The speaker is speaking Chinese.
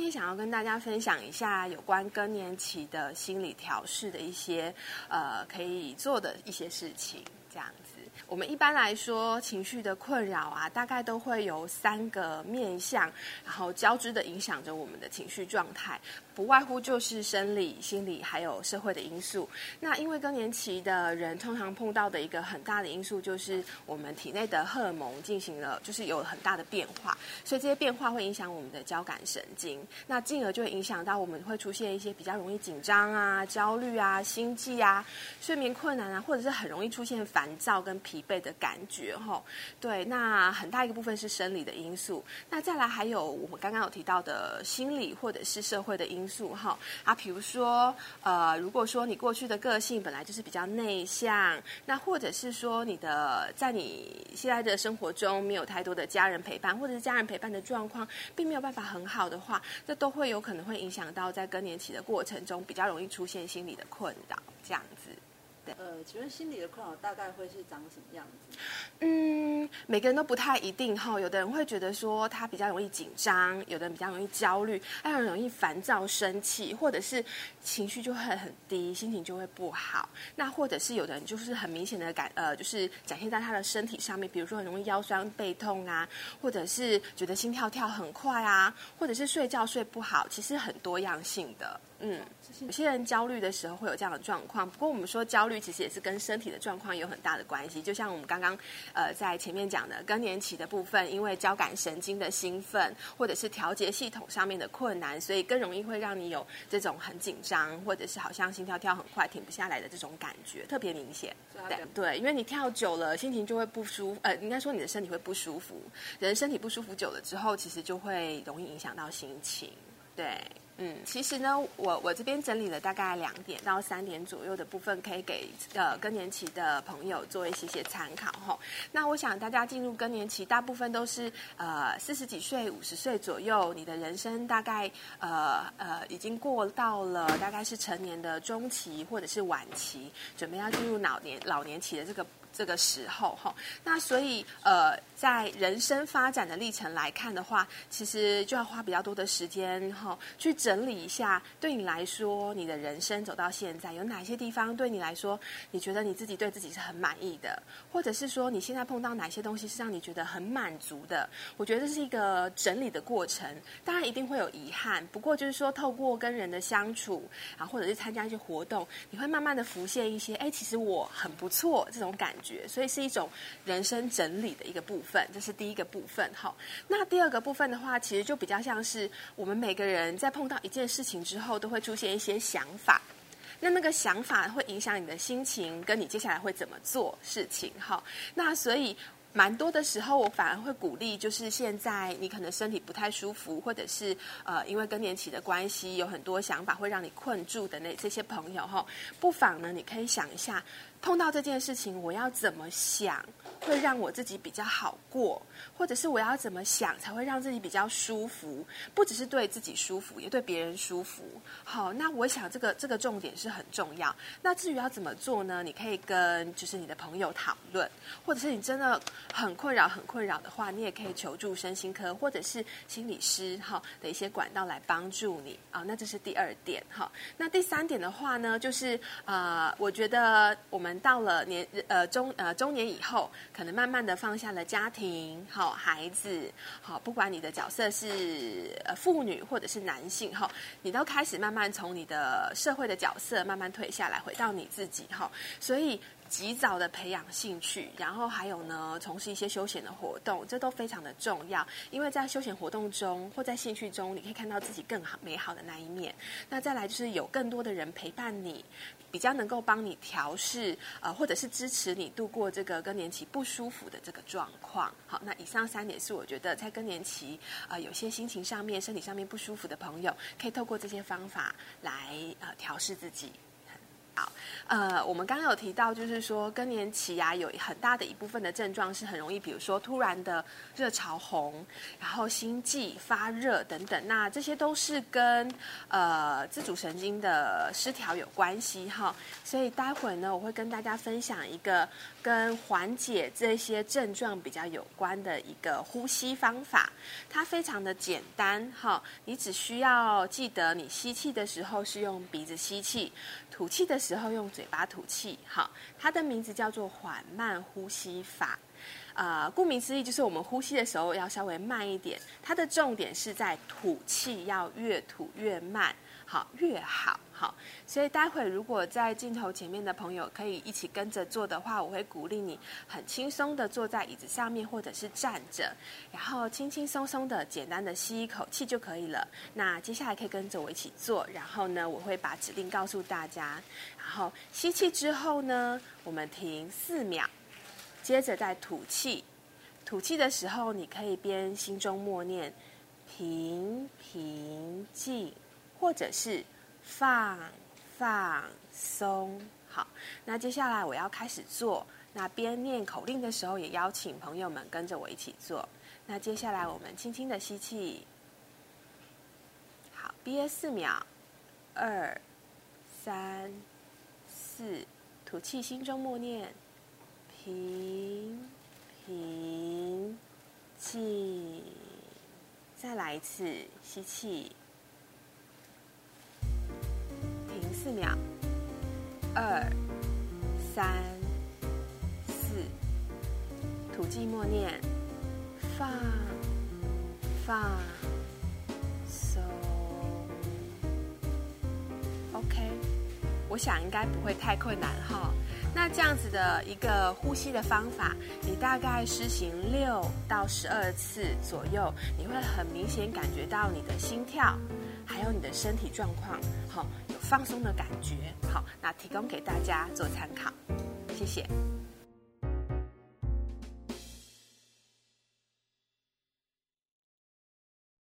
今天想要跟大家分享一下有关更年期的心理调试的一些呃可以做的一些事情，这样子。我们一般来说，情绪的困扰啊，大概都会有三个面向，然后交织的影响着我们的情绪状态。不外乎就是生理、心理还有社会的因素。那因为更年期的人通常碰到的一个很大的因素，就是我们体内的荷尔蒙进行了，就是有很大的变化，所以这些变化会影响我们的交感神经，那进而就会影响到我们会出现一些比较容易紧张啊、焦虑啊、心悸啊、睡眠困难啊，或者是很容易出现烦躁跟疲惫的感觉。吼，对，那很大一个部分是生理的因素。那再来还有我们刚刚有提到的心理或者是社会的因素。素哈啊，比如说呃，如果说你过去的个性本来就是比较内向，那或者是说你的在你现在的生活中没有太多的家人陪伴，或者是家人陪伴的状况并没有办法很好的话，这都会有可能会影响到在更年期的过程中比较容易出现心理的困扰，这样子。呃，请问心理的困扰大概会是长什么样子？嗯，每个人都不太一定哈。有的人会觉得说他比较容易紧张，有的人比较容易焦虑，还有人容易烦躁、生气，或者是情绪就会很低，心情就会不好。那或者是有的人就是很明显的感呃，就是展现在他的身体上面，比如说很容易腰酸背痛啊，或者是觉得心跳跳很快啊，或者是睡觉睡不好，其实很多样性的。嗯，有些人焦虑的时候会有这样的状况。不过我们说焦虑其实也是跟身体的状况有很大的关系。就像我们刚刚呃在前面讲的更年期的部分，因为交感神经的兴奋或者是调节系统上面的困难，所以更容易会让你有这种很紧张，或者是好像心跳跳很快停不下来的这种感觉，特别明显。对对，因为你跳久了，心情就会不舒服。呃，应该说你的身体会不舒服。人身体不舒服久了之后，其实就会容易影响到心情。对。嗯，其实呢，我我这边整理了大概两点到三点左右的部分，可以给呃更年期的朋友做一些些参考哈。那我想大家进入更年期，大部分都是呃四十几岁、五十岁左右，你的人生大概呃呃已经过到了大概是成年的中期或者是晚期，准备要进入老年老年期的这个。这个时候哈，那所以呃，在人生发展的历程来看的话，其实就要花比较多的时间哈，去整理一下，对你来说，你的人生走到现在，有哪些地方对你来说，你觉得你自己对自己是很满意的，或者是说你现在碰到哪些东西是让你觉得很满足的？我觉得这是一个整理的过程，当然一定会有遗憾，不过就是说透过跟人的相处啊，或者是参加一些活动，你会慢慢的浮现一些，哎，其实我很不错这种感觉。所以是一种人生整理的一个部分，这是第一个部分。好，那第二个部分的话，其实就比较像是我们每个人在碰到一件事情之后，都会出现一些想法。那那个想法会影响你的心情，跟你接下来会怎么做事情。好，那所以。蛮多的时候，我反而会鼓励，就是现在你可能身体不太舒服，或者是呃，因为更年期的关系，有很多想法会让你困住的那这些朋友哈，不妨呢，你可以想一下，碰到这件事情，我要怎么想，会让我自己比较好过，或者是我要怎么想才会让自己比较舒服，不只是对自己舒服，也对别人舒服。好，那我想这个这个重点是很重要。那至于要怎么做呢？你可以跟就是你的朋友讨论，或者是你真的。很困扰，很困扰的话，你也可以求助身心科或者是心理师哈的一些管道来帮助你啊。那这是第二点哈。那第三点的话呢，就是呃，我觉得我们到了年呃中呃中年以后，可能慢慢的放下了家庭，好孩子，好不管你的角色是呃妇女或者是男性哈，你都开始慢慢从你的社会的角色慢慢退下来，回到你自己哈。所以。及早的培养兴趣，然后还有呢，从事一些休闲的活动，这都非常的重要。因为在休闲活动中或在兴趣中，你可以看到自己更好美好的那一面。那再来就是有更多的人陪伴你，比较能够帮你调试，呃，或者是支持你度过这个更年期不舒服的这个状况。好，那以上三点是我觉得在更年期，呃，有些心情上面、身体上面不舒服的朋友，可以透过这些方法来呃调试自己。好呃，我们刚刚有提到，就是说更年期啊，有很大的一部分的症状是很容易，比如说突然的热潮红，然后心悸、发热等等，那这些都是跟呃自主神经的失调有关系哈。所以待会呢，我会跟大家分享一个跟缓解这些症状比较有关的一个呼吸方法，它非常的简单哈，你只需要记得，你吸气的时候是用鼻子吸气。吐气的时之后用嘴巴吐气，好，它的名字叫做缓慢呼吸法。啊，顾名思义，就是我们呼吸的时候要稍微慢一点。它的重点是在吐气要越吐越慢，好，越好。好，所以待会如果在镜头前面的朋友可以一起跟着做的话，我会鼓励你很轻松的坐在椅子上面或者是站着，然后轻轻松松的简单的吸一口气就可以了。那接下来可以跟着我一起做，然后呢，我会把指令告诉大家。然后吸气之后呢，我们停四秒，接着再吐气。吐气的时候，你可以边心中默念平平静，或者是。放放松，好。那接下来我要开始做。那边念口令的时候，也邀请朋友们跟着我一起做。那接下来我们轻轻的吸气，好，憋四秒，二、三、四，吐气，心中默念，平平静。再来一次，吸气。四秒，二、三、四，吐气默念，放、放、松。OK，我想应该不会太困难哈。那这样子的一个呼吸的方法，你大概施行六到十二次左右，你会很明显感觉到你的心跳，还有你的身体状况，好有。放松的感觉，好，那提供给大家做参考，谢谢。